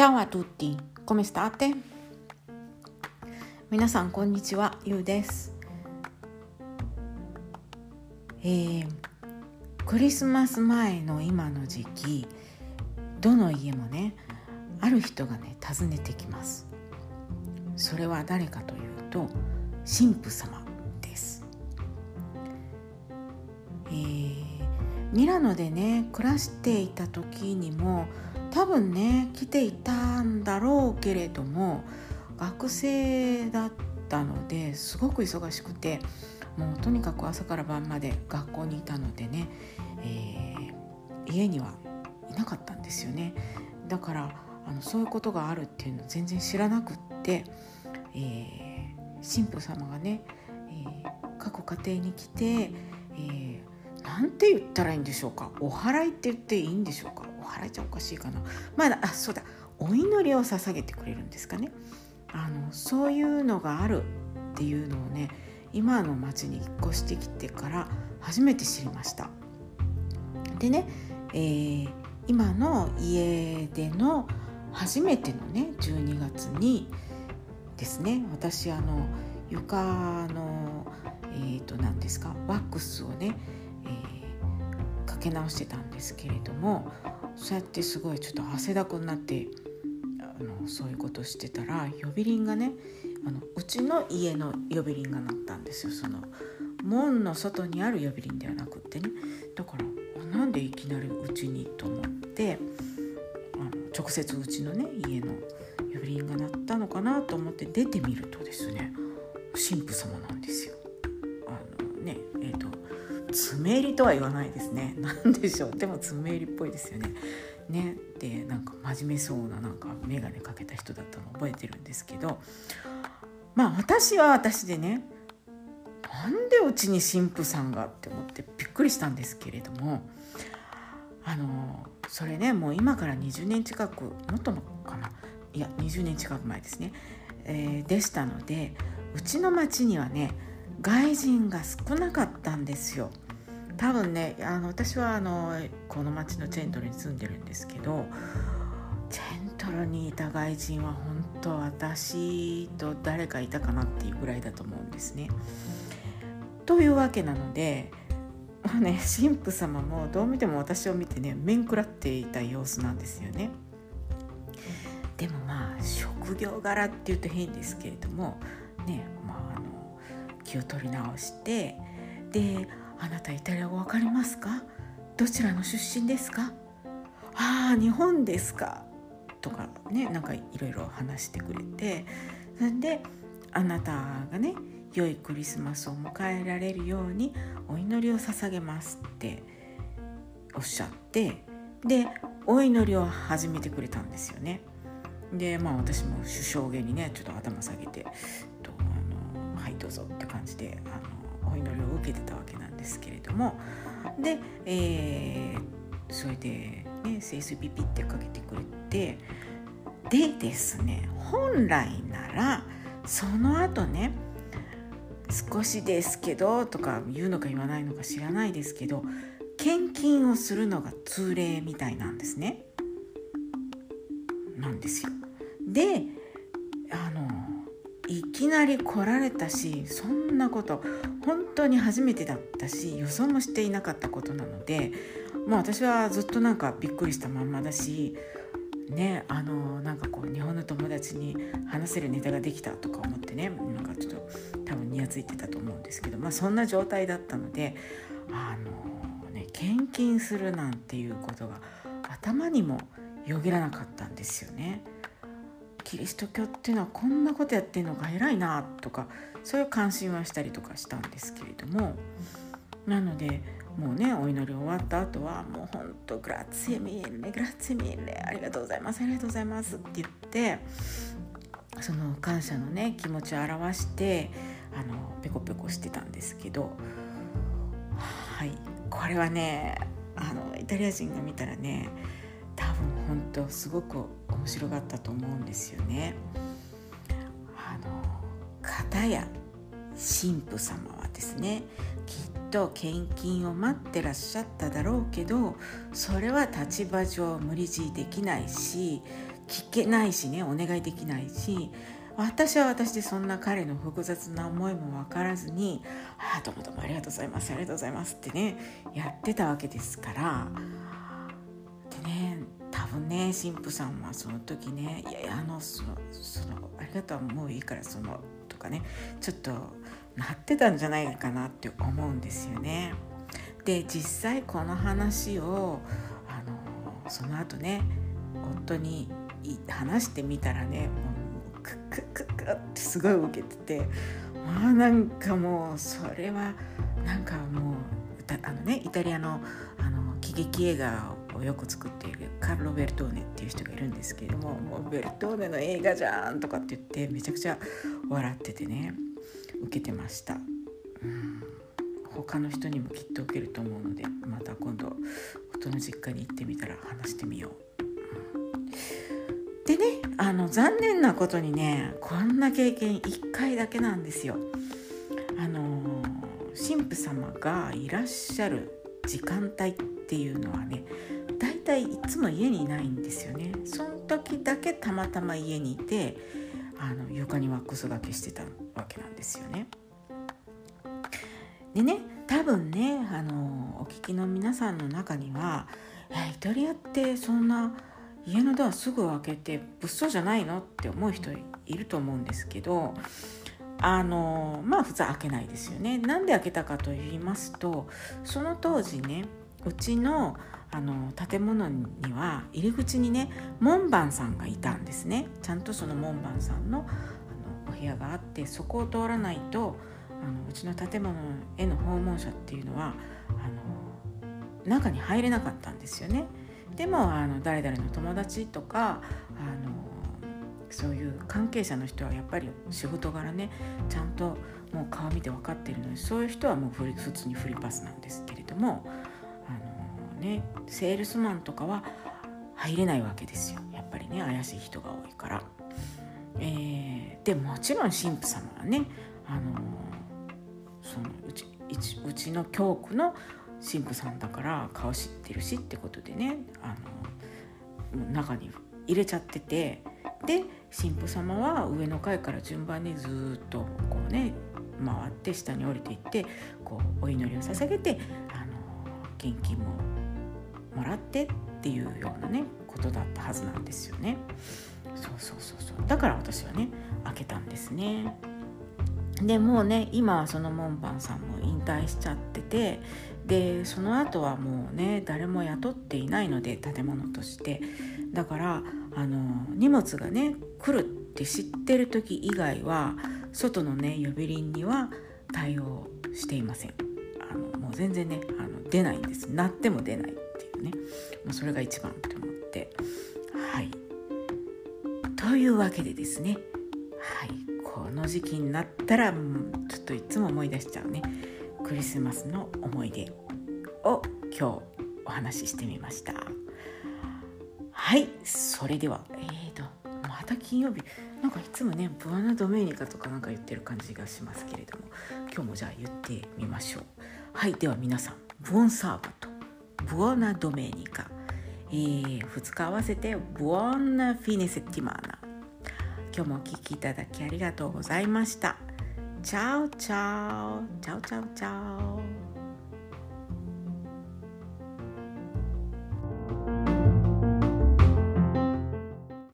Ciao a tutti, come state? 皆さんこんにちは、ゆうです。えー、クリスマス前の今の時期、どの家もね、ある人がね訪ねてきます。それは誰かというと、神父様です。えー、ミラノでね暮らしていた時にも多分ね来ていたんだろうけれども学生だったのですごく忙しくてもうとにかく朝から晩まで学校にいたのでね、えー、家にはいなかったんですよね。だからあのそういうことがあるっていうの全然知らなくって、えー、神父様がね、えー、各家庭に来て、えー、なんて言ったらいいんでしょうか。お祓いって言っていいんでしょうか。お祓いじゃおかしいかな。まだあそうだ。お祈りを捧げてくれるんですかね。あのそういうのがあるっていうのをね今の町に引っ越してきてから初めて知りました。でね、えー、今の家での初めてのね12月にですね私あの床のえー、と何ですかワックスをね、えー、かけ直してたんですけれどもそうやってすごいちょっと汗だくになってあのそういうことしてたら呼び鈴がねあのうちの家の呼び鈴が鳴ったんですよその門の外にある呼び鈴ではなくってねだからなんでいきなりうちにと思ってあの直接うちのね家の呼び鈴が鳴ったのかなと思って出てみるとですね神父様なんですよ。あのねえーと、爪入りとは言わないですね。何でしょう。でも爪入りっぽいですよね。ね。でなんか真面目そうななんか眼鏡かけた人だったの覚えてるんですけど。まあ私は私でねなんでうちに神父さんがって思ってびっくりしたんですけれどもあのそれねもう今から20年近くもっとかな。いや20年近く前ですね、えー、でしたのでうちの町にはね外人が少なかったんですよ。多分ねあの私はあのこの町のチェントルに住んでるんですけどチェントルにいた外人は本当私と誰かいたかなっていうぐらいだと思うんですね。というわけなので、まあね、神父様もどう見ても私を見てね面食らっていた様子なんですよね。でもまあ職業柄っていうと変ですけれどもねまあ気を取り直してであなたイタリア語わかりますか？どちらの出身ですかああ日本ですか？とかねなんかいろいろ話してくれてそれであなたがね良いクリスマスを迎えられるようにお祈りを捧げますっておっしゃってでお祈りを始めてくれたんですよね。でまあ私も首相下にねちょっと頭下げてうぞって感じであのお祈りを受けてたわけなんですけれどもで、えー、それでね聖水ピピってかけてくれてでですね本来ならその後ね少しですけどとか言うのか言わないのか知らないですけど献金をするのが通例みたいなんですね。なんですよ。であのいきなり来られたしそんなこと本当に初めてだったし予想もしていなかったことなのでもう私はずっとなんかびっくりしたまんまだしねあのなんかこう日本の友達に話せるネタができたとか思ってねなんかちょっと多分にやついてたと思うんですけどまあそんな状態だったのであのね献金するなんていうことが頭にもよぎらなかったんですよね。キリスト教っていうのはこんなことやってんのか偉いなとかそういう関心はしたりとかしたんですけれどもなのでもうねお祈り終わった後はもうほんとグラッツェミーレグラッツェミーレありがとうございますありがとうございますって言ってその感謝のね気持ちを表してあのペコペコしてたんですけどはいこれはねあのイタリア人が見たらね多分本当すごく面白かったと思うんですよね。あの片や神父様はですねきっと献金を待ってらっしゃっただろうけどそれは立場上無理強いできないし聞けないしねお願いできないし私は私でそんな彼の複雑な思いも分からずに「ああどうもどうもありがとうございますありがとうございます」ってねやってたわけですからね神父さんはその時ね「いやいやあのそのそのありがとうもういいからその」とかねちょっとなってたんじゃないかなって思うんですよね。で実際この話をあのその後ね夫に話してみたらねもうクックックックってすごい受けててまあなんかもうそれはなんかもうあのねイタリアのあの喜劇映画よく作っているカルロ・ベルトーネっていう人がいるんですけれども「もうベルトーネの映画じゃん!」とかって言ってめちゃくちゃ笑っててね受けてました。うん他の人にもきっと受けると思うのでまた今度夫の実家に行ってみたら話してみよう。でねあの残念なことにねこんな経験1回だけなんですよ。あの神父様がいらっしゃる時間帯っていうのはねだいたいいつも家にいないんですよね。その時だけたまたま家にいてあの床にワックスがけしてたわけなんですよね。でね多分ねあのお聞きの皆さんの中にはイタリアってそんな家のドアすぐ開けて物騒じゃないのって思う人いると思うんですけどあのまあ普通開けないですよね。なんで開けたかと言いますとその当時ねうちのあの建物には入り口にね門番さんがいたんですねちゃんとその門番さんのあのお部屋があってそこを通らないとあのうちの建物への訪問者っていうのはあの中に入れなかったんですよね。でもあの誰々の友達とかあのそういう関係者の人はやっぱり仕事柄ねちゃんともう顔見て分かってるのにそういう人はもう普通にフリーパスなんですけれども、ね、セールスマンとかは入れないわけですよやっぱりね怪しい人が多いから。えー、でもちろん神父様はねあのそのうちうちの教区の神父さんだから顔知ってるしってことでねあの中に入れちゃっててで神父様は上の階から順番にずっとこうね回って下に降りていってこうお祈りを捧げてあの献金ももらってっていうようなねことだったはずなんですよね。そうそうそうそう。だから私はね開けたんですね。でもうね今はその門番さんも引退しちゃっててでその後はもうね誰も雇っていないので建物として。だからあの荷物がね来るって知ってる時以外は外のね呼び鈴には対応していません。あのもう全然ねあの出ないんです。鳴っても出ない。ていうね。もうそれが一番と思って。はい。というわけでですね。はい。この時期になったらちょっといつも思い出しちゃうね。クリスマスの思い出を今日お話ししてみました。はい。それではえーとまた金曜日。なんかいつもね Buona domenica とかなんか言ってる感じがしますけれども。今日もじゃあ言ってみましょう。はい。では皆さん Buon sabato, Buona domenica、えー、2日合わせて Buona fine settimana。今日もお聴きいただきありがとうございました。 Ciao ciao。Ciao ciao ciao。